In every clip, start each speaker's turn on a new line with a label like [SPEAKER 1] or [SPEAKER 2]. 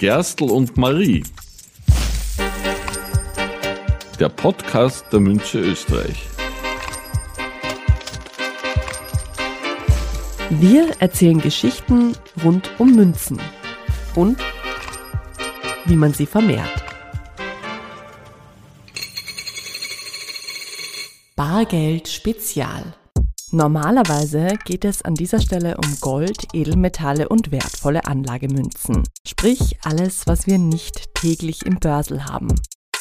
[SPEAKER 1] Gerstl und Marie. Der Podcast der Münze Österreich.
[SPEAKER 2] Wir erzählen Geschichten rund um Münzen und wie man sie vermehrt. Bargeld Spezial. Normalerweise geht es an dieser Stelle um Gold, Edelmetalle und wertvolle Anlagemünzen. Sprich alles, was wir nicht täglich im Börsel haben.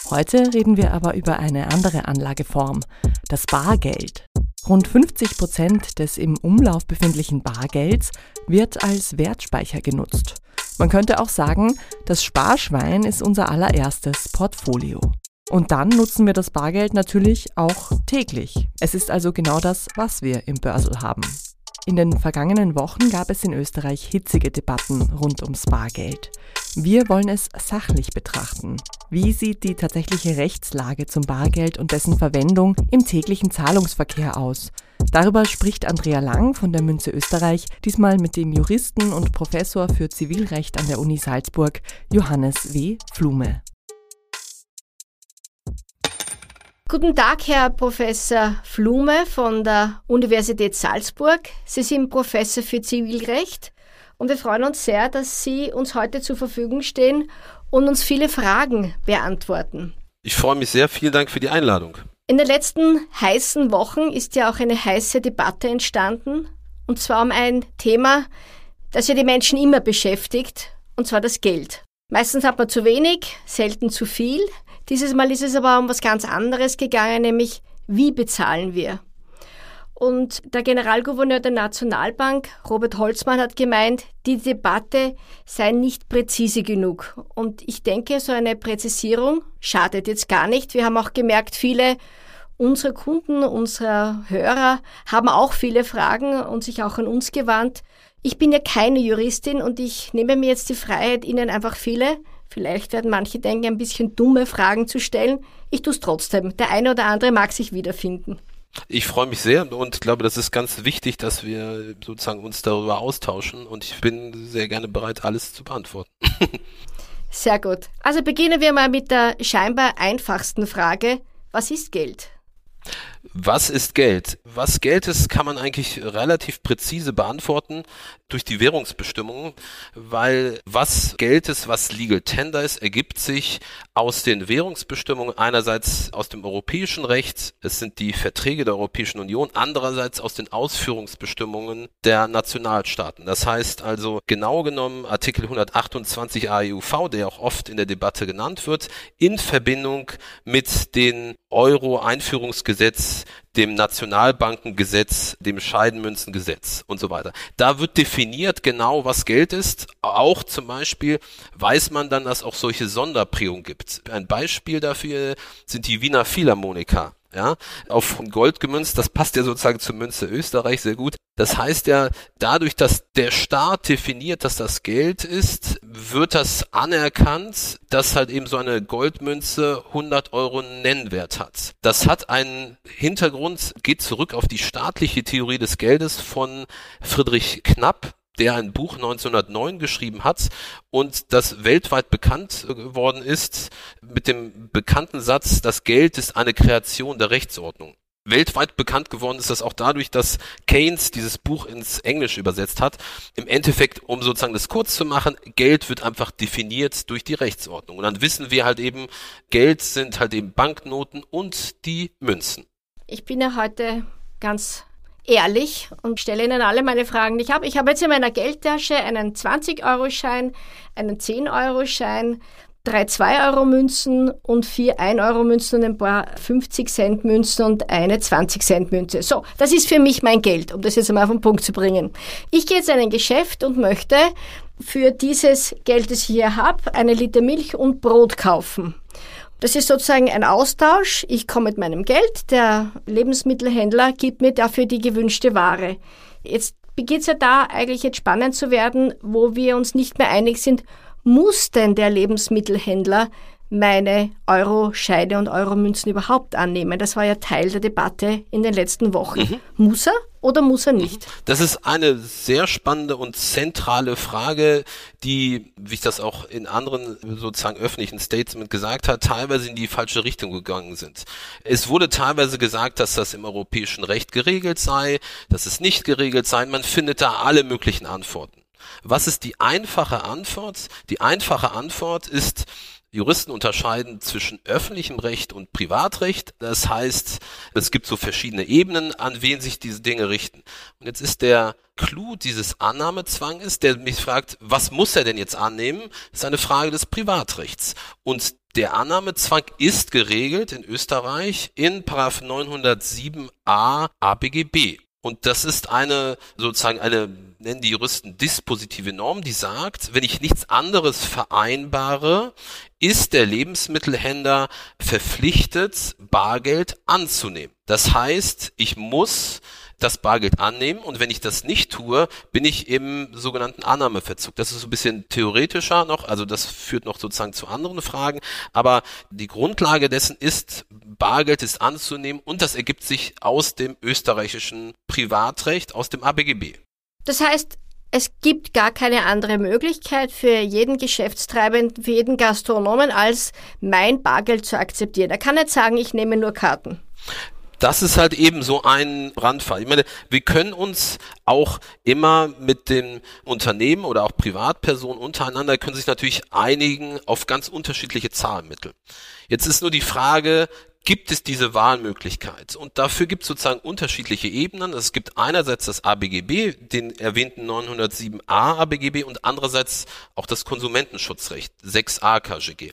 [SPEAKER 2] Heute reden wir aber über eine andere Anlageform, das Bargeld. Rund 50 Prozent des im Umlauf befindlichen Bargelds wird als Wertspeicher genutzt. Man könnte auch sagen, das Sparschwein ist unser allererstes Portfolio. Und dann nutzen wir das Bargeld natürlich auch täglich. Es ist also genau das, was wir im Börsel haben. In den vergangenen Wochen gab es in Österreich hitzige Debatten rund ums Bargeld. Wir wollen es sachlich betrachten. Wie sieht die tatsächliche Rechtslage zum Bargeld und dessen Verwendung im täglichen Zahlungsverkehr aus? Darüber spricht Andrea Lang von der Münze Österreich, diesmal mit dem Juristen und Professor für Zivilrecht an der Uni Salzburg, Johannes W. Flume.
[SPEAKER 3] Guten Tag, Herr Professor Flume von der Universität Salzburg. Sie sind Professor für Zivilrecht und wir freuen uns sehr, dass Sie uns heute zur Verfügung stehen und uns viele Fragen beantworten.
[SPEAKER 4] Ich freue mich sehr. Vielen Dank für die Einladung.
[SPEAKER 3] In den letzten heißen Wochen ist ja auch eine heiße Debatte entstanden und zwar um ein Thema, das ja die Menschen immer beschäftigt, und zwar das Geld. Meistens hat man zu wenig, selten zu viel. Dieses Mal ist es aber um was ganz anderes gegangen, nämlich wie bezahlen wir? Und der Generalgouverneur der Nationalbank, Robert Holzmann, hat gemeint, die Debatte sei nicht präzise genug. Und ich denke, so eine Präzisierung schadet jetzt gar nicht. Wir haben auch gemerkt, viele unserer Kunden, unserer Hörer haben auch viele Fragen und sich auch an uns gewandt. Ich bin ja keine Juristin und ich nehme mir jetzt die Freiheit, Ihnen einfach viele Vielleicht werden manche denken, ein bisschen dumme Fragen zu stellen. Ich tue es trotzdem. Der eine oder andere mag sich wiederfinden.
[SPEAKER 4] Ich freue mich sehr und glaube, das ist ganz wichtig, dass wir sozusagen uns darüber austauschen und ich bin sehr gerne bereit, alles zu beantworten.
[SPEAKER 3] sehr gut. Also beginnen wir mal mit der scheinbar einfachsten Frage. Was ist Geld?
[SPEAKER 4] Was ist Geld? Was Geld ist, kann man eigentlich relativ präzise beantworten durch die Währungsbestimmungen, weil was Geld ist, was Legal Tender ist, ergibt sich aus den Währungsbestimmungen einerseits aus dem europäischen Recht, es sind die Verträge der Europäischen Union, andererseits aus den Ausführungsbestimmungen der Nationalstaaten. Das heißt also genau genommen Artikel 128 AEUV, der auch oft in der Debatte genannt wird, in Verbindung mit den Euro-Einführungsgesetz, dem Nationalbankengesetz, dem Scheidenmünzengesetz und so weiter. Da wird definiert genau, was Geld ist. Auch zum Beispiel weiß man dann, dass auch solche Sonderprägungen gibt. Ein Beispiel dafür sind die Wiener Philharmoniker ja, auf Gold gemünzt, das passt ja sozusagen zur Münze Österreich sehr gut. Das heißt ja, dadurch, dass der Staat definiert, dass das Geld ist, wird das anerkannt, dass halt eben so eine Goldmünze 100 Euro Nennwert hat. Das hat einen Hintergrund, geht zurück auf die staatliche Theorie des Geldes von Friedrich Knapp, der ein Buch 1909 geschrieben hat und das weltweit bekannt geworden ist mit dem bekannten Satz, das Geld ist eine Kreation der Rechtsordnung. Weltweit bekannt geworden ist das auch dadurch, dass Keynes dieses Buch ins Englische übersetzt hat. Im Endeffekt, um sozusagen das kurz zu machen, Geld wird einfach definiert durch die Rechtsordnung. Und dann wissen wir halt eben, Geld sind halt eben Banknoten und die Münzen.
[SPEAKER 3] Ich bin ja heute ganz ehrlich und stelle Ihnen alle meine Fragen, die ich habe. Ich habe jetzt in meiner Geldtasche einen 20-Euro-Schein, einen 10-Euro-Schein, drei 2-Euro-Münzen und vier 1-Euro-Münzen und ein paar 50-Cent-Münzen und eine 20-Cent-Münze. So, das ist für mich mein Geld, um das jetzt einmal auf den Punkt zu bringen. Ich gehe jetzt in ein Geschäft und möchte für dieses Geld, das ich hier habe, eine Liter Milch und Brot kaufen. Das ist sozusagen ein Austausch. Ich komme mit meinem Geld, der Lebensmittelhändler gibt mir dafür die gewünschte Ware. Jetzt beginnt es ja da eigentlich jetzt spannend zu werden, wo wir uns nicht mehr einig sind, muss denn der Lebensmittelhändler meine Euro-Scheide und Euro-Münzen überhaupt annehmen? Das war ja Teil der Debatte in den letzten Wochen. Mhm. Muss er? Oder muss er nicht?
[SPEAKER 4] Das ist eine sehr spannende und zentrale Frage, die, wie ich das auch in anderen sozusagen öffentlichen Statements gesagt habe, teilweise in die falsche Richtung gegangen sind. Es wurde teilweise gesagt, dass das im europäischen Recht geregelt sei, dass es nicht geregelt sei. Man findet da alle möglichen Antworten. Was ist die einfache Antwort? Die einfache Antwort ist, Juristen unterscheiden zwischen öffentlichem Recht und Privatrecht. Das heißt, es gibt so verschiedene Ebenen, an wen sich diese Dinge richten. Und jetzt ist der Clou dieses Annahmezwanges, der mich fragt, was muss er denn jetzt annehmen, ist eine Frage des Privatrechts. Und der Annahmezwang ist geregelt in Österreich in 907a ABGB. Und das ist eine, sozusagen eine, nennen die Juristen dispositive Norm, die sagt, wenn ich nichts anderes vereinbare, ist der Lebensmittelhändler verpflichtet, Bargeld anzunehmen. Das heißt, ich muss das Bargeld annehmen und wenn ich das nicht tue, bin ich im sogenannten Annahmeverzug. Das ist so ein bisschen theoretischer noch, also das führt noch sozusagen zu anderen Fragen, aber die Grundlage dessen ist, Bargeld ist anzunehmen und das ergibt sich aus dem österreichischen Privatrecht, aus dem ABGB.
[SPEAKER 3] Das heißt, es gibt gar keine andere Möglichkeit für jeden Geschäftstreibenden, für jeden Gastronomen, als mein Bargeld zu akzeptieren. Er kann nicht sagen, ich nehme nur Karten
[SPEAKER 4] das ist halt eben so ein Brandfall. Ich meine, wir können uns auch immer mit den Unternehmen oder auch Privatpersonen untereinander können sich natürlich einigen auf ganz unterschiedliche Zahlmittel. Jetzt ist nur die Frage, gibt es diese Wahlmöglichkeit. Und dafür gibt es sozusagen unterschiedliche Ebenen. Es gibt einerseits das ABGB, den erwähnten 907a ABGB und andererseits auch das Konsumentenschutzrecht, 6a KGG.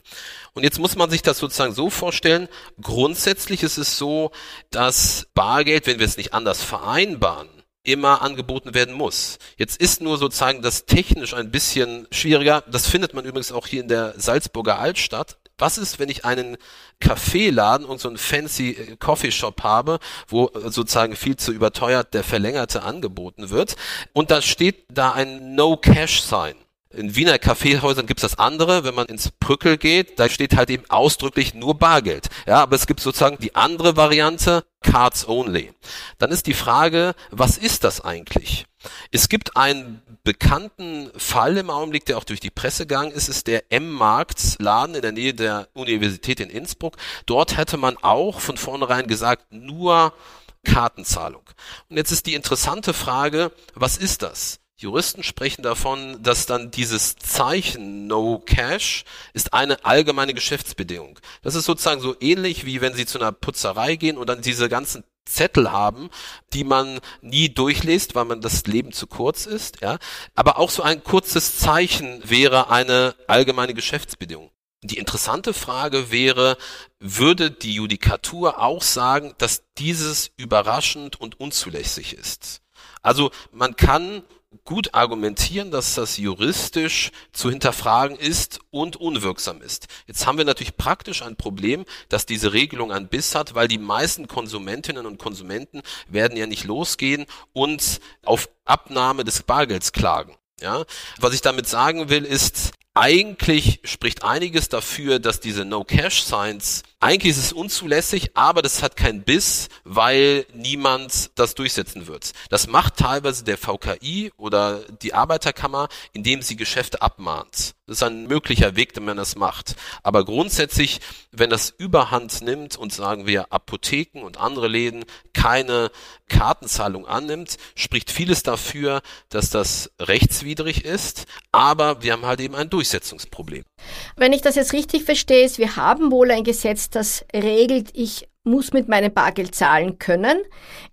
[SPEAKER 4] Und jetzt muss man sich das sozusagen so vorstellen, grundsätzlich ist es so, dass Bargeld, wenn wir es nicht anders vereinbaren, immer angeboten werden muss. Jetzt ist nur sozusagen das technisch ein bisschen schwieriger. Das findet man übrigens auch hier in der Salzburger Altstadt. Was ist, wenn ich einen Kaffeeladen und so einen fancy äh, Coffeeshop habe, wo äh, sozusagen viel zu überteuert der Verlängerte angeboten wird und da steht da ein No-Cash-Sign. In Wiener Kaffeehäusern gibt's das andere, wenn man ins Brückel geht, da steht halt eben ausdrücklich nur Bargeld. Ja, aber es gibt sozusagen die andere Variante, Cards Only. Dann ist die Frage, was ist das eigentlich? Es gibt einen bekannten Fall im Augenblick, der auch durch die Presse gegangen ist, ist der M-Markt-Laden in der Nähe der Universität in Innsbruck. Dort hätte man auch von vornherein gesagt, nur Kartenzahlung. Und jetzt ist die interessante Frage, was ist das? Juristen sprechen davon, dass dann dieses Zeichen No Cash ist eine allgemeine Geschäftsbedingung. Das ist sozusagen so ähnlich wie wenn Sie zu einer Putzerei gehen und dann diese ganzen Zettel haben, die man nie durchliest, weil man das Leben zu kurz ist, ja. Aber auch so ein kurzes Zeichen wäre eine allgemeine Geschäftsbedingung. Die interessante Frage wäre, würde die Judikatur auch sagen, dass dieses überraschend und unzulässig ist? Also man kann gut argumentieren, dass das juristisch zu hinterfragen ist und unwirksam ist. Jetzt haben wir natürlich praktisch ein Problem, dass diese Regelung einen Biss hat, weil die meisten Konsumentinnen und Konsumenten werden ja nicht losgehen und auf Abnahme des Bargelds klagen. Ja, was ich damit sagen will, ist, eigentlich spricht einiges dafür, dass diese No-Cash-Signs, eigentlich ist es unzulässig, aber das hat keinen Biss, weil niemand das durchsetzen wird. Das macht teilweise der VKI oder die Arbeiterkammer, indem sie Geschäfte abmahnt. Das ist ein möglicher Weg, den man das macht. Aber grundsätzlich, wenn das Überhand nimmt und sagen wir Apotheken und andere Läden keine Kartenzahlung annimmt, spricht vieles dafür, dass das rechtswidrig ist. Aber wir haben halt eben ein Durchsetzungsproblem.
[SPEAKER 3] Wenn ich das jetzt richtig verstehe, ist, wir haben wohl ein Gesetz, das regelt, ich muss mit meinem Bargeld zahlen können.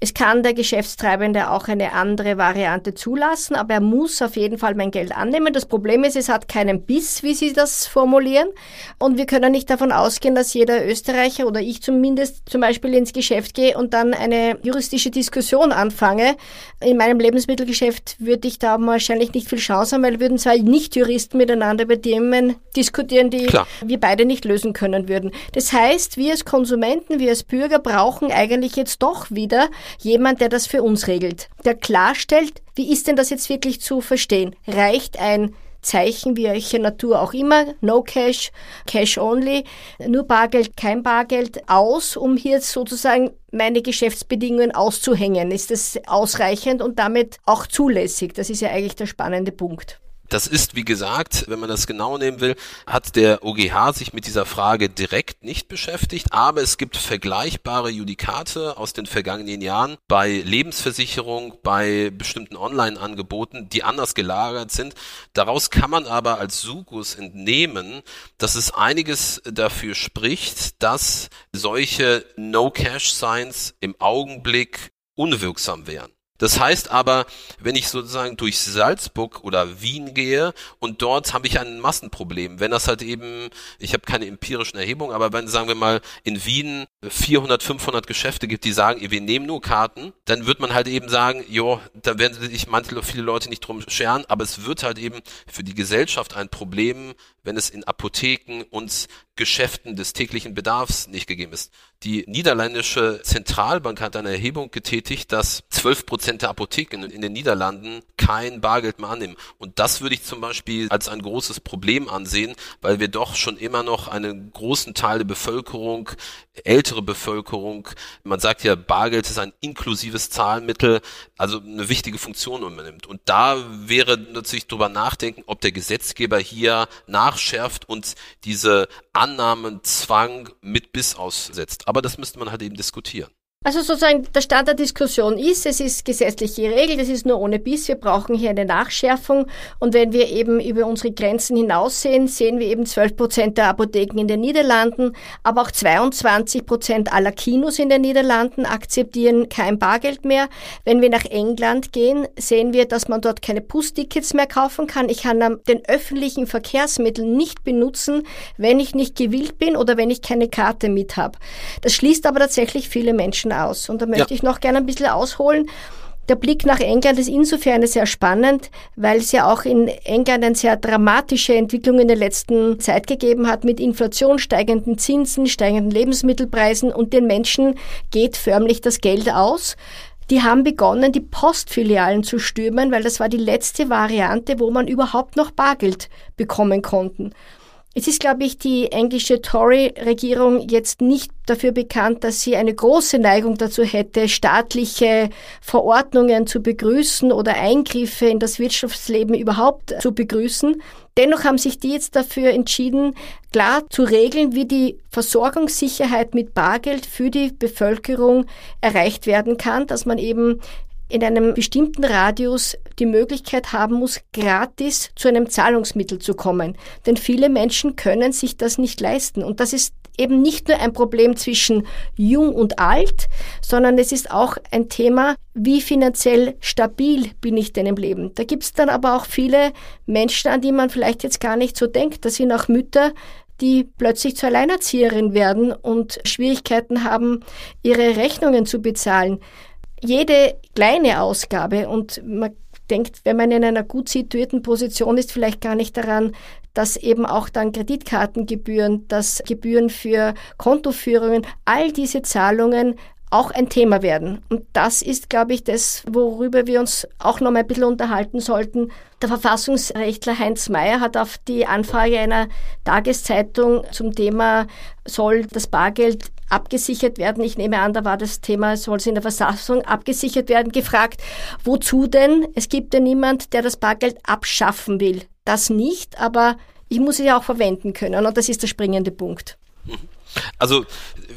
[SPEAKER 3] Es kann der Geschäftstreibende auch eine andere Variante zulassen, aber er muss auf jeden Fall mein Geld annehmen. Das Problem ist, es hat keinen Biss, wie Sie das formulieren. Und wir können nicht davon ausgehen, dass jeder Österreicher oder ich zumindest zum Beispiel ins Geschäft gehe und dann eine juristische Diskussion anfange. In meinem Lebensmittelgeschäft würde ich da wahrscheinlich nicht viel Chance haben, weil wir würden zwei Nicht-Juristen miteinander über Themen diskutieren, die Klar. wir beide nicht lösen können würden. Das heißt, wir als Konsumenten, wir als Bürger brauchen eigentlich jetzt doch wieder jemand, der das für uns regelt, der klarstellt, wie ist denn das jetzt wirklich zu verstehen? Reicht ein Zeichen welcher Natur auch immer, No Cash, Cash Only, nur Bargeld, kein Bargeld aus, um hier sozusagen meine Geschäftsbedingungen auszuhängen? Ist das ausreichend und damit auch zulässig? Das ist ja eigentlich der spannende Punkt.
[SPEAKER 4] Das ist, wie gesagt, wenn man das genau nehmen will, hat der OGH sich mit dieser Frage direkt nicht beschäftigt, aber es gibt vergleichbare Judikate aus den vergangenen Jahren bei Lebensversicherung, bei bestimmten Online-Angeboten, die anders gelagert sind. Daraus kann man aber als Sugus entnehmen, dass es einiges dafür spricht, dass solche No-Cash-Signs im Augenblick unwirksam wären. Das heißt aber, wenn ich sozusagen durch Salzburg oder Wien gehe und dort habe ich ein Massenproblem, wenn das halt eben, ich habe keine empirischen Erhebungen, aber wenn, sagen wir mal, in Wien 400, 500 Geschäfte gibt, die sagen, wir nehmen nur Karten, dann wird man halt eben sagen, jo, da werden sich manche, viele Leute nicht drum scheren, aber es wird halt eben für die Gesellschaft ein Problem, wenn es in Apotheken und Geschäften des täglichen Bedarfs nicht gegeben ist. Die niederländische Zentralbank hat eine Erhebung getätigt, dass 12 Prozent der Apotheken in den Niederlanden kein Bargeld mehr annehmen. Und das würde ich zum Beispiel als ein großes Problem ansehen, weil wir doch schon immer noch einen großen Teil der Bevölkerung, ältere Bevölkerung, man sagt ja, Bargeld ist ein inklusives Zahlmittel, also eine wichtige Funktion übernimmt. Und da wäre natürlich drüber nachdenken, ob der Gesetzgeber hier nachschärft und diese Annahmenzwang mit Biss aussetzt. Aber das müsste man halt eben diskutieren.
[SPEAKER 3] Also sozusagen der Stand der Diskussion ist, es ist gesetzlich geregelt, es ist nur ohne Biss, wir brauchen hier eine Nachschärfung und wenn wir eben über unsere Grenzen hinaussehen, sehen wir eben 12 Prozent der Apotheken in den Niederlanden, aber auch 22 Prozent aller Kinos in den Niederlanden akzeptieren kein Bargeld mehr. Wenn wir nach England gehen, sehen wir, dass man dort keine Bustickets mehr kaufen kann. Ich kann den öffentlichen Verkehrsmitteln nicht benutzen, wenn ich nicht gewillt bin oder wenn ich keine Karte mit habe. Das schließt aber tatsächlich viele Menschen aus. Und da möchte ja. ich noch gerne ein bisschen ausholen. Der Blick nach England ist insofern sehr spannend, weil es ja auch in England eine sehr dramatische Entwicklung in der letzten Zeit gegeben hat mit Inflation, steigenden Zinsen, steigenden Lebensmittelpreisen und den Menschen geht förmlich das Geld aus. Die haben begonnen, die Postfilialen zu stürmen, weil das war die letzte Variante, wo man überhaupt noch Bargeld bekommen konnten. Es ist, glaube ich, die englische Tory-Regierung jetzt nicht dafür bekannt, dass sie eine große Neigung dazu hätte, staatliche Verordnungen zu begrüßen oder Eingriffe in das Wirtschaftsleben überhaupt zu begrüßen. Dennoch haben sich die jetzt dafür entschieden, klar zu regeln, wie die Versorgungssicherheit mit Bargeld für die Bevölkerung erreicht werden kann, dass man eben in einem bestimmten Radius die Möglichkeit haben muss, gratis zu einem Zahlungsmittel zu kommen. Denn viele Menschen können sich das nicht leisten. Und das ist eben nicht nur ein Problem zwischen jung und alt, sondern es ist auch ein Thema, wie finanziell stabil bin ich denn im Leben. Da gibt es dann aber auch viele Menschen, an die man vielleicht jetzt gar nicht so denkt. Das sind auch Mütter, die plötzlich zur Alleinerzieherin werden und Schwierigkeiten haben, ihre Rechnungen zu bezahlen jede kleine Ausgabe und man denkt, wenn man in einer gut situierten Position ist, vielleicht gar nicht daran, dass eben auch dann Kreditkartengebühren, dass Gebühren für Kontoführungen, all diese Zahlungen auch ein Thema werden. Und das ist, glaube ich, das, worüber wir uns auch noch mal ein bisschen unterhalten sollten. Der Verfassungsrechtler Heinz Mayer hat auf die Anfrage einer Tageszeitung zum Thema, soll das Bargeld abgesichert werden. Ich nehme an, da war das Thema, soll es in der Versammlung abgesichert werden, gefragt, wozu denn? Es gibt ja niemand, der das Bargeld abschaffen will. Das nicht, aber ich muss es ja auch verwenden können und das ist der springende Punkt.
[SPEAKER 4] Also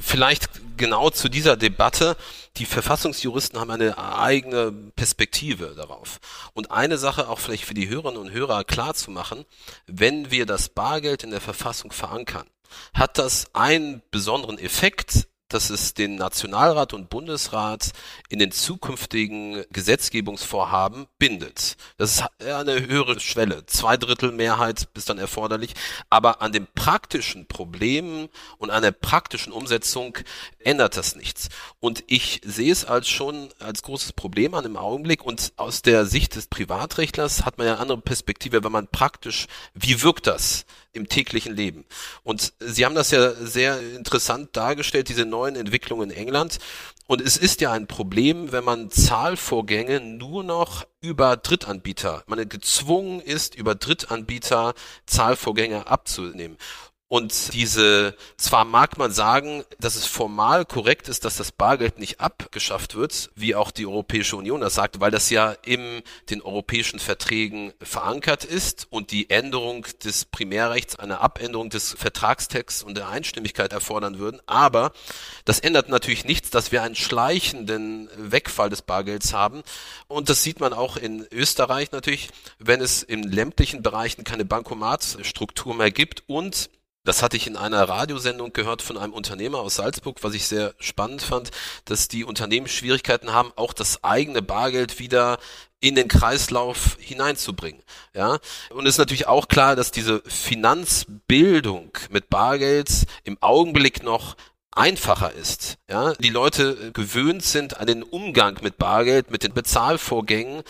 [SPEAKER 4] vielleicht genau zu dieser Debatte. Die Verfassungsjuristen haben eine eigene Perspektive darauf. Und eine Sache auch vielleicht für die Hörerinnen und Hörer klar zu machen, wenn wir das Bargeld in der Verfassung verankern, hat das einen besonderen Effekt, dass es den Nationalrat und Bundesrat in den zukünftigen Gesetzgebungsvorhaben bindet. Das ist eine höhere Schwelle. Zwei Drittel Mehrheit ist dann erforderlich. Aber an den praktischen Problemen und an der praktischen Umsetzung ändert das nichts. Und ich sehe es als schon als großes Problem an im Augenblick. Und aus der Sicht des Privatrechtlers hat man ja eine andere Perspektive, wenn man praktisch, wie wirkt das im täglichen Leben? Und Sie haben das ja sehr interessant dargestellt, diese neuen Entwicklungen in England. Und es ist ja ein Problem, wenn man Zahlvorgänge nur noch über Drittanbieter, man gezwungen ist, über Drittanbieter Zahlvorgänge abzunehmen. Und diese, zwar mag man sagen, dass es formal korrekt ist, dass das Bargeld nicht abgeschafft wird, wie auch die Europäische Union das sagt, weil das ja in den europäischen Verträgen verankert ist und die Änderung des Primärrechts eine Abänderung des Vertragstexts und der Einstimmigkeit erfordern würden. Aber das ändert natürlich nichts, dass wir einen schleichenden Wegfall des Bargelds haben. Und das sieht man auch in Österreich natürlich, wenn es in ländlichen Bereichen keine Bankomatstruktur mehr gibt und das hatte ich in einer Radiosendung gehört von einem Unternehmer aus Salzburg, was ich sehr spannend fand, dass die Unternehmen Schwierigkeiten haben, auch das eigene Bargeld wieder in den Kreislauf hineinzubringen. Ja, und es ist natürlich auch klar, dass diese Finanzbildung mit Bargeld im Augenblick noch einfacher ist. Ja, die Leute gewöhnt sind an den Umgang mit Bargeld, mit den Bezahlvorgängen.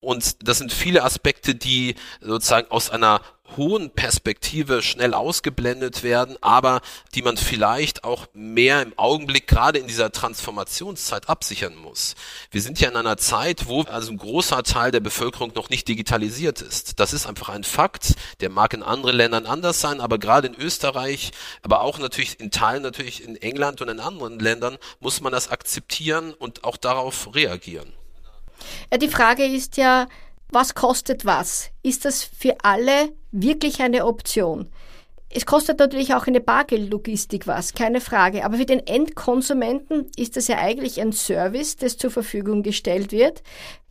[SPEAKER 4] Und das sind viele Aspekte, die sozusagen aus einer hohen Perspektive schnell ausgeblendet werden, aber die man vielleicht auch mehr im Augenblick gerade in dieser Transformationszeit absichern muss. Wir sind ja in einer Zeit, wo also ein großer Teil der Bevölkerung noch nicht digitalisiert ist. Das ist einfach ein Fakt. Der mag in anderen Ländern anders sein, aber gerade in Österreich, aber auch natürlich in Teilen natürlich in England und in anderen Ländern muss man das akzeptieren und auch darauf reagieren.
[SPEAKER 3] Ja, die Frage ist ja, was kostet was? Ist das für alle wirklich eine Option? Es kostet natürlich auch eine Bargeldlogistik was, keine Frage. Aber für den Endkonsumenten ist das ja eigentlich ein Service, das zur Verfügung gestellt wird.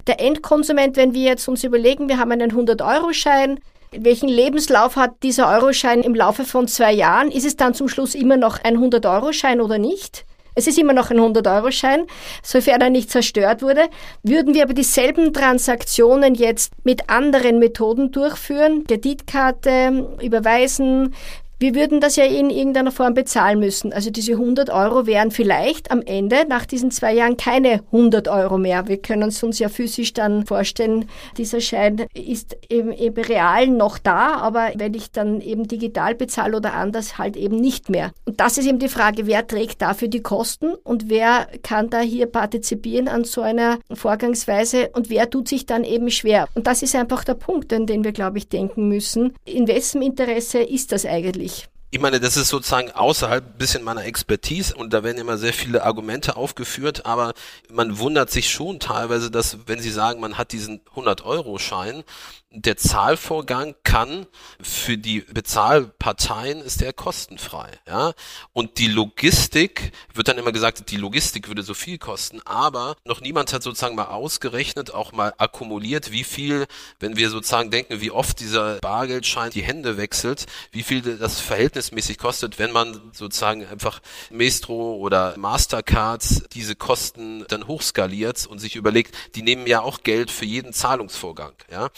[SPEAKER 3] Der Endkonsument, wenn wir jetzt uns überlegen, wir haben einen 100-Euro-Schein, welchen Lebenslauf hat dieser Euroschein im Laufe von zwei Jahren? Ist es dann zum Schluss immer noch ein 100-Euro-Schein oder nicht? Es ist immer noch ein 100-Euro-Schein, sofern er nicht zerstört wurde. Würden wir aber dieselben Transaktionen jetzt mit anderen Methoden durchführen, Kreditkarte, überweisen, wir würden das ja in irgendeiner Form bezahlen müssen. Also diese 100 Euro wären vielleicht am Ende nach diesen zwei Jahren keine 100 Euro mehr. Wir können es uns ja physisch dann vorstellen, dieser Schein ist eben, eben real noch da, aber wenn ich dann eben digital bezahle oder anders, halt eben nicht mehr. Und das ist eben die Frage, wer trägt dafür die Kosten und wer kann da hier partizipieren an so einer Vorgangsweise und wer tut sich dann eben schwer. Und das ist einfach der Punkt, an den wir, glaube ich, denken müssen. In wessen Interesse ist das eigentlich?
[SPEAKER 4] Ich. Meine, das ist sozusagen außerhalb ein bisschen meiner Expertise und da werden immer sehr viele Argumente aufgeführt, aber man wundert sich schon teilweise, dass wenn Sie sagen, man hat diesen 100-Euro-Schein, der Zahlvorgang kann für die Bezahlparteien ist der kostenfrei, ja. Und die Logistik wird dann immer gesagt, die Logistik würde so viel kosten, aber noch niemand hat sozusagen mal ausgerechnet, auch mal akkumuliert, wie viel, wenn wir sozusagen denken, wie oft dieser Bargeldschein die Hände wechselt, wie viel das verhältnismäßig kostet, wenn man sozusagen einfach Maestro oder Mastercard diese Kosten dann hochskaliert und sich überlegt, die nehmen ja auch Geld für jeden Zahlungsvorgang, ja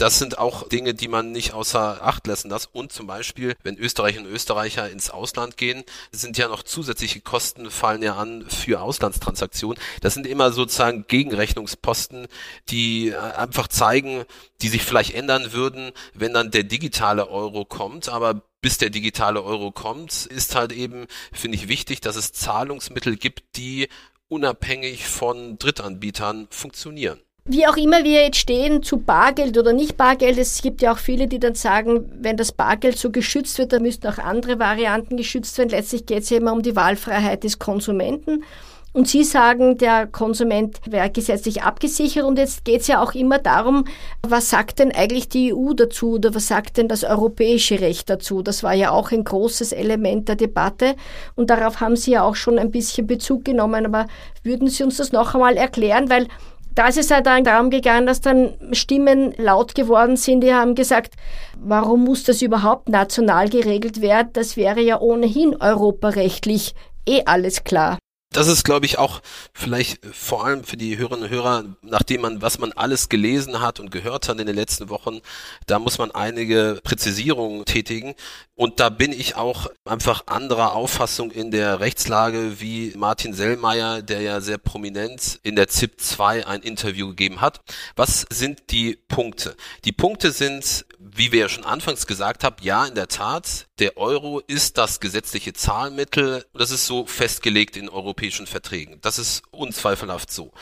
[SPEAKER 4] das sind auch Dinge, die man nicht außer Acht lassen darf. Und zum Beispiel, wenn Österreicher und Österreicher ins Ausland gehen, sind ja noch zusätzliche Kosten, fallen ja an für Auslandstransaktionen. Das sind immer sozusagen Gegenrechnungsposten, die äh, einfach zeigen, die sich vielleicht ändern würden, wenn dann der digitale Euro kommt. Aber bis der digitale Euro kommt, ist halt eben, finde ich wichtig, dass es Zahlungsmittel gibt, die unabhängig von Drittanbietern funktionieren.
[SPEAKER 3] Wie auch immer wir jetzt stehen zu Bargeld oder nicht Bargeld, es gibt ja auch viele, die dann sagen, wenn das Bargeld so geschützt wird, dann müssten auch andere Varianten geschützt werden. Letztlich geht es ja immer um die Wahlfreiheit des Konsumenten. Und Sie sagen, der Konsument wäre gesetzlich abgesichert. Und jetzt geht es ja auch immer darum, was sagt denn eigentlich die EU dazu oder was sagt denn das europäische Recht dazu? Das war ja auch ein großes Element der Debatte. Und darauf haben Sie ja auch schon ein bisschen Bezug genommen. Aber würden Sie uns das noch einmal erklären? Weil da ist es halt dann darum gegangen, dass dann Stimmen laut geworden sind, die haben gesagt, warum muss das überhaupt national geregelt werden? Das wäre ja ohnehin europarechtlich eh alles klar.
[SPEAKER 4] Das ist, glaube ich, auch vielleicht vor allem für die Hörerinnen und Hörer, nachdem man, was man alles gelesen hat und gehört hat in den letzten Wochen, da muss man einige Präzisierungen tätigen. Und da bin ich auch einfach anderer Auffassung in der Rechtslage wie Martin Sellmeier, der ja sehr prominent in der ZIP 2 ein Interview gegeben hat. Was sind die Punkte? Die Punkte sind, wie wir ja schon anfangs gesagt haben, ja, in der Tat, der Euro ist das gesetzliche Zahlmittel. Das ist so festgelegt in europäischen Verträgen. Das ist unzweifelhaft so.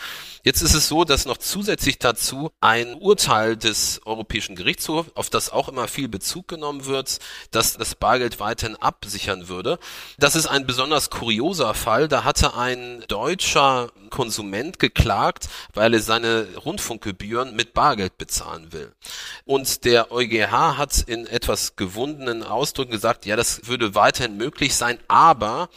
[SPEAKER 4] Jetzt ist es so, dass noch zusätzlich dazu ein Urteil des Europäischen Gerichtshofs, auf das auch immer viel Bezug genommen wird, dass das Bargeld weiterhin absichern würde. Das ist ein besonders kurioser Fall. Da hatte ein deutscher Konsument geklagt, weil er seine Rundfunkgebühren mit Bargeld bezahlen will. Und der EuGH hat in etwas gewundenen Ausdrücken gesagt, ja, das würde weiterhin möglich sein, aber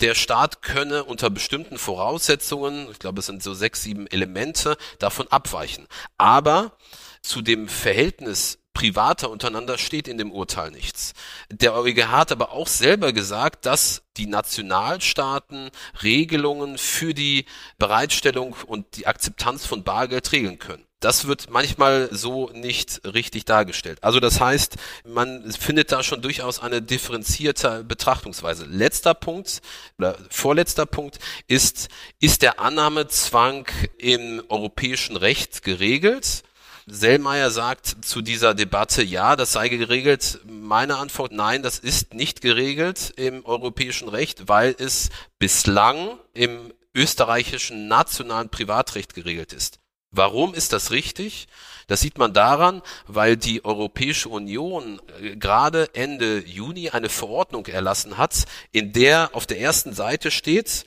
[SPEAKER 4] der Staat könne unter bestimmten Voraussetzungen, ich glaube, es sind so sechs, sieben Elemente davon abweichen. Aber zu dem Verhältnis privater untereinander steht in dem Urteil nichts. Der EuGH hat aber auch selber gesagt, dass die Nationalstaaten Regelungen für die Bereitstellung und die Akzeptanz von Bargeld regeln können. Das wird manchmal so nicht richtig dargestellt. Also das heißt, man findet da schon durchaus eine differenzierte Betrachtungsweise. Letzter Punkt oder vorletzter Punkt ist, ist der Annahmezwang im europäischen Recht geregelt? Sellmeier sagt zu dieser Debatte, ja, das sei geregelt. Meine Antwort, nein, das ist nicht geregelt im europäischen Recht, weil es bislang im österreichischen nationalen Privatrecht geregelt ist. Warum ist das richtig? Das sieht man daran, weil die Europäische Union äh, gerade Ende Juni eine Verordnung erlassen hat, in der auf der ersten Seite steht,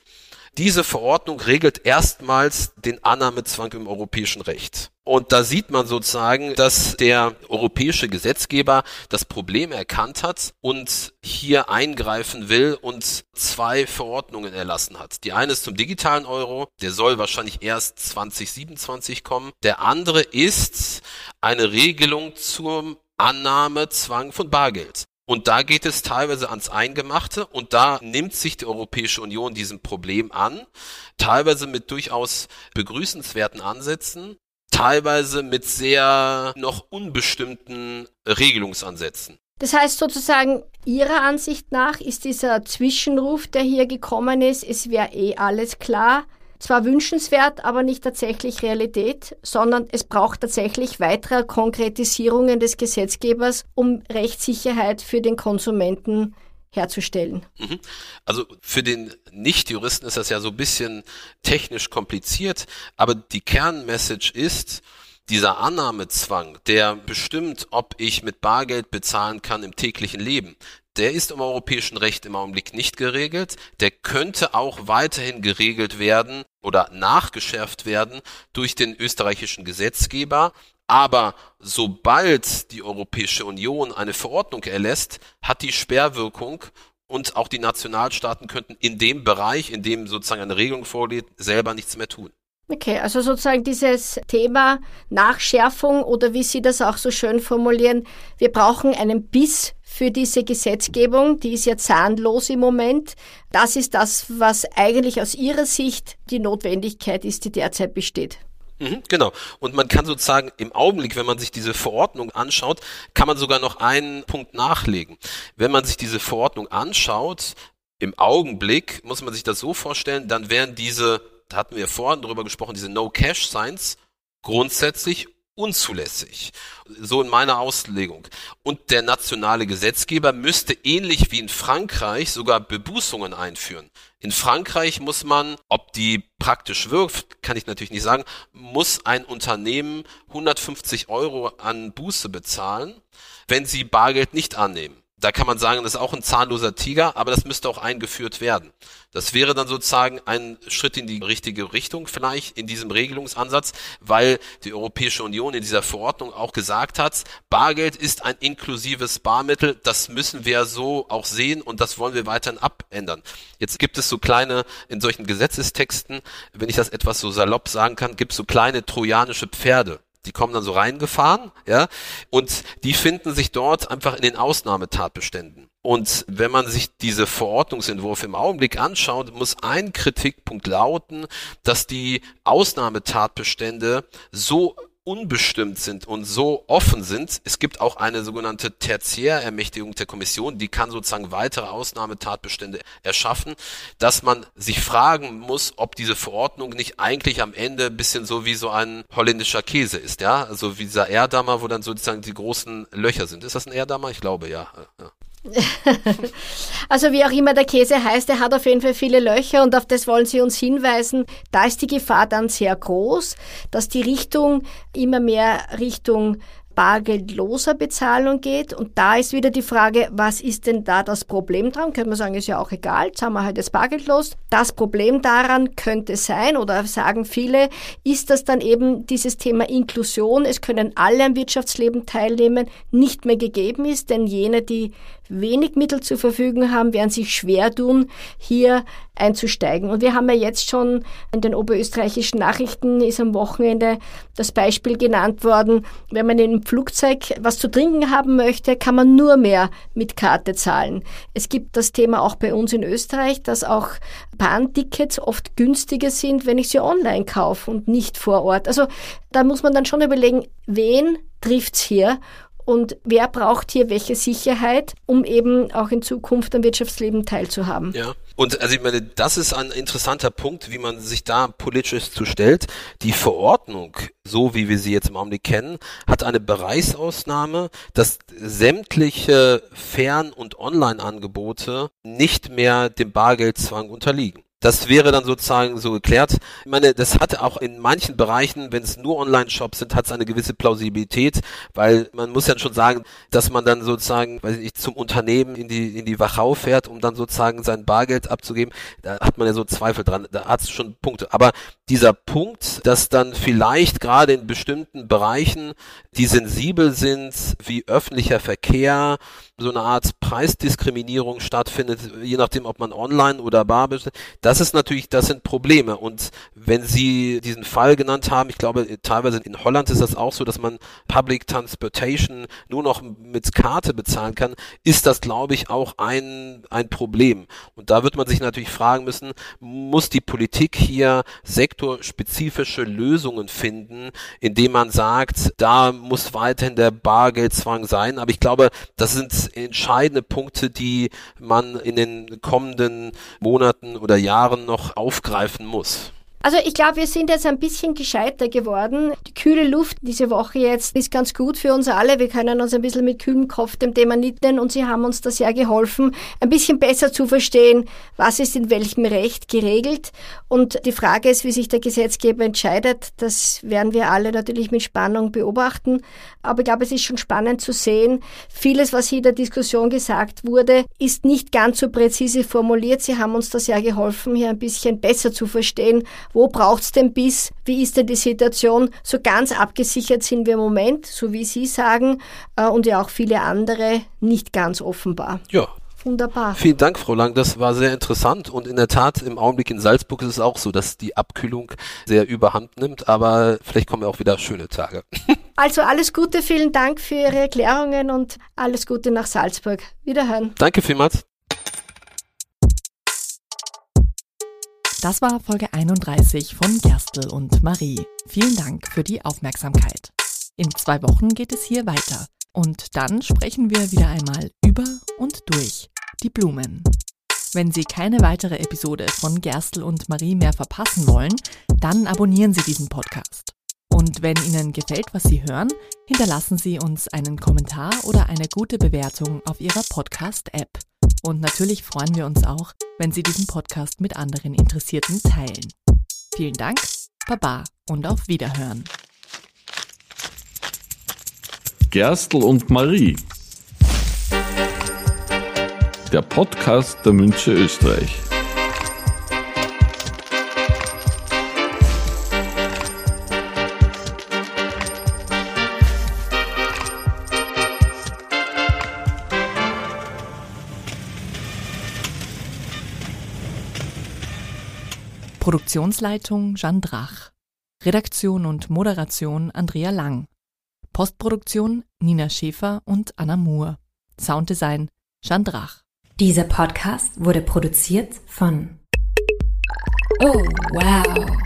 [SPEAKER 4] diese Verordnung regelt erstmals den Annahmezwang im europäischen Recht. Und da sieht man sozusagen, dass der europäische Gesetzgeber das Problem erkannt hat und hier eingreifen will und zwei Verordnungen erlassen hat. Die eine ist zum digitalen Euro, der soll wahrscheinlich erst 2027 kommen. Der andere ist eine Regelung zum Annahmezwang von Bargeld. Und da geht es teilweise ans Eingemachte und da nimmt sich die Europäische Union diesem Problem an, teilweise mit durchaus begrüßenswerten Ansätzen, teilweise mit sehr noch unbestimmten Regelungsansätzen.
[SPEAKER 3] Das heißt sozusagen, Ihrer Ansicht nach ist dieser Zwischenruf, der hier gekommen ist, es wäre eh alles klar, zwar wünschenswert, aber nicht tatsächlich Realität, sondern es braucht tatsächlich weitere Konkretisierungen des Gesetzgebers, um Rechtssicherheit für den Konsumenten herzustellen.
[SPEAKER 4] Mhm. Also für den Nicht-Juristen ist das ja so ein bisschen technisch kompliziert, aber die Kernmessage ist, dieser Annahmezwang, der bestimmt, ob ich mit Bargeld bezahlen kann im täglichen Leben, der ist im europäischen Recht im Augenblick nicht geregelt. Der könnte auch weiterhin geregelt werden oder nachgeschärft werden durch den österreichischen Gesetzgeber. Aber sobald die Europäische Union eine Verordnung erlässt, hat die Sperrwirkung und auch die Nationalstaaten könnten in dem Bereich, in dem sozusagen eine Regelung vorliegt, selber nichts mehr tun.
[SPEAKER 3] Okay, also sozusagen dieses Thema Nachschärfung oder wie Sie das auch so schön formulieren, wir brauchen einen Biss für diese Gesetzgebung, die ist ja zahnlos im Moment. Das ist das, was eigentlich aus Ihrer Sicht die Notwendigkeit ist, die derzeit besteht.
[SPEAKER 4] Mhm, genau. Und man kann sozusagen im Augenblick, wenn man sich diese Verordnung anschaut, kann man sogar noch einen Punkt nachlegen. Wenn man sich diese Verordnung anschaut, im Augenblick muss man sich das so vorstellen, dann wären diese da hatten wir vorhin drüber gesprochen, diese No-Cash-Signs grundsätzlich unzulässig. So in meiner Auslegung. Und der nationale Gesetzgeber müsste ähnlich wie in Frankreich sogar Bebußungen einführen. In Frankreich muss man, ob die praktisch wirkt, kann ich natürlich nicht sagen, muss ein Unternehmen 150 Euro an Buße bezahlen, wenn sie Bargeld nicht annehmen da kann man sagen, das ist auch ein zahnloser Tiger, aber das müsste auch eingeführt werden. Das wäre dann sozusagen ein Schritt in die richtige Richtung vielleicht in diesem Regelungsansatz, weil die Europäische Union in dieser Verordnung auch gesagt hat, Bargeld ist ein inklusives Barmittel, das müssen wir so auch sehen und das wollen wir weiterhin abändern. Jetzt gibt es so kleine, in solchen Gesetzestexten, wenn ich das etwas so salopp sagen kann, gibt es so kleine trojanische Pferde. Die kommen dann so reingefahren, ja, und die finden sich dort einfach in den Ausnahmetatbeständen. Und wenn man sich diese Verordnungsentwurf im Augenblick anschaut, muss ein Kritikpunkt lauten, dass die Ausnahmetatbestände so unbestimmt sind und so offen sind. Es gibt auch eine sogenannte Tertiärermächtigung der Kommission, die kann sozusagen weitere Ausnahmetatbestände erschaffen, dass man sich fragen muss, ob diese Verordnung nicht eigentlich am Ende ein bisschen so wie so ein holländischer Käse ist, ja, also wie dieser Erdammer, wo dann sozusagen die großen Löcher sind. Ist das ein Erdammer? Ich glaube, ja. ja.
[SPEAKER 3] also wie auch immer der Käse heißt, er hat auf jeden Fall viele Löcher und auf das wollen Sie uns hinweisen. Da ist die Gefahr dann sehr groß, dass die Richtung immer mehr Richtung bargeldloser Bezahlung geht. Und da ist wieder die Frage, was ist denn da das Problem dran? Könnte man sagen, ist ja auch egal, jetzt haben wir halt das bargeldlos. Das Problem daran könnte sein, oder sagen viele, ist, dass dann eben dieses Thema Inklusion, es können alle am Wirtschaftsleben teilnehmen, nicht mehr gegeben ist, denn jene, die wenig Mittel zur Verfügung haben, werden sich schwer tun, hier einzusteigen. Und wir haben ja jetzt schon in den oberösterreichischen Nachrichten ist am Wochenende das Beispiel genannt worden, wenn man in einem Flugzeug was zu trinken haben möchte, kann man nur mehr mit Karte zahlen. Es gibt das Thema auch bei uns in Österreich, dass auch Bahntickets oft günstiger sind, wenn ich sie online kaufe und nicht vor Ort. Also da muss man dann schon überlegen, wen trifft's hier und wer braucht hier welche Sicherheit, um eben auch in Zukunft am Wirtschaftsleben teilzuhaben.
[SPEAKER 4] Ja. Und also ich meine, das ist ein interessanter Punkt, wie man sich da politisch zu stellt. Die Verordnung, so wie wir sie jetzt im Augenblick kennen, hat eine Bereichsausnahme, dass sämtliche Fern- und Online-Angebote nicht mehr dem Bargeldzwang unterliegen. Das wäre dann sozusagen so geklärt. Ich meine, das hat auch in manchen Bereichen, wenn es nur Online-Shops sind, hat es eine gewisse Plausibilität, weil man muss ja schon sagen, dass man dann sozusagen, weiß ich nicht, zum Unternehmen in die, in die Wachau fährt, um dann sozusagen sein Bargeld abzugeben. Da hat man ja so Zweifel dran. Da hat es schon Punkte. Aber dieser Punkt, dass dann vielleicht gerade in bestimmten Bereichen, die sensibel sind, wie öffentlicher Verkehr, so eine Art Preisdiskriminierung stattfindet, je nachdem, ob man online oder bar bestellt. Das ist natürlich, das sind Probleme. Und wenn Sie diesen Fall genannt haben, ich glaube, teilweise in Holland ist das auch so, dass man Public Transportation nur noch mit Karte bezahlen kann, ist das, glaube ich, auch ein, ein Problem. Und da wird man sich natürlich fragen müssen, muss die Politik hier sektorspezifische Lösungen finden, indem man sagt, da muss weiterhin der Bargeldzwang sein. Aber ich glaube, das sind entscheidende Punkte, die man in den kommenden Monaten oder Jahren noch aufgreifen muss.
[SPEAKER 3] Also ich glaube, wir sind jetzt ein bisschen gescheiter geworden. Die kühle Luft diese Woche jetzt ist ganz gut für uns alle. Wir können uns ein bisschen mit kühlem Kopf dem Thema widmen und Sie haben uns da sehr geholfen, ein bisschen besser zu verstehen, was ist in welchem Recht geregelt. Und die Frage ist, wie sich der Gesetzgeber entscheidet. Das werden wir alle natürlich mit Spannung beobachten. Aber ich glaube, es ist schon spannend zu sehen. Vieles, was hier in der Diskussion gesagt wurde, ist nicht ganz so präzise formuliert. Sie haben uns da sehr geholfen, hier ein bisschen besser zu verstehen, wo braucht's den Biss? Wie ist denn die Situation? So ganz abgesichert sind wir im Moment, so wie Sie sagen, äh, und ja auch viele andere nicht ganz offenbar.
[SPEAKER 4] Ja, Wunderbar. Vielen Dank, Frau Lang. Das war sehr interessant. Und in der Tat, im Augenblick in Salzburg ist es auch so, dass die Abkühlung sehr überhand nimmt. Aber vielleicht kommen ja auch wieder schöne Tage.
[SPEAKER 3] Also alles Gute, vielen Dank für Ihre Erklärungen und alles Gute nach Salzburg. Wiederhören.
[SPEAKER 4] Danke vielmals.
[SPEAKER 2] Das war Folge 31 von Gerstl und Marie. Vielen Dank für die Aufmerksamkeit. In zwei Wochen geht es hier weiter. Und dann sprechen wir wieder einmal über und durch die Blumen. Wenn Sie keine weitere Episode von Gerstl und Marie mehr verpassen wollen, dann abonnieren Sie diesen Podcast. Und wenn Ihnen gefällt, was Sie hören, hinterlassen Sie uns einen Kommentar oder eine gute Bewertung auf Ihrer Podcast-App. Und natürlich freuen wir uns auch, wenn Sie diesen Podcast mit anderen Interessierten teilen. Vielen Dank, Baba und auf Wiederhören.
[SPEAKER 1] Gerstl und Marie. Der Podcast der Münche Österreich.
[SPEAKER 2] Produktionsleitung Jeanne Drach. Redaktion und Moderation Andrea Lang. Postproduktion Nina Schäfer und Anna Moore. Sounddesign Chandrach.
[SPEAKER 5] Dieser Podcast wurde produziert von Oh, wow.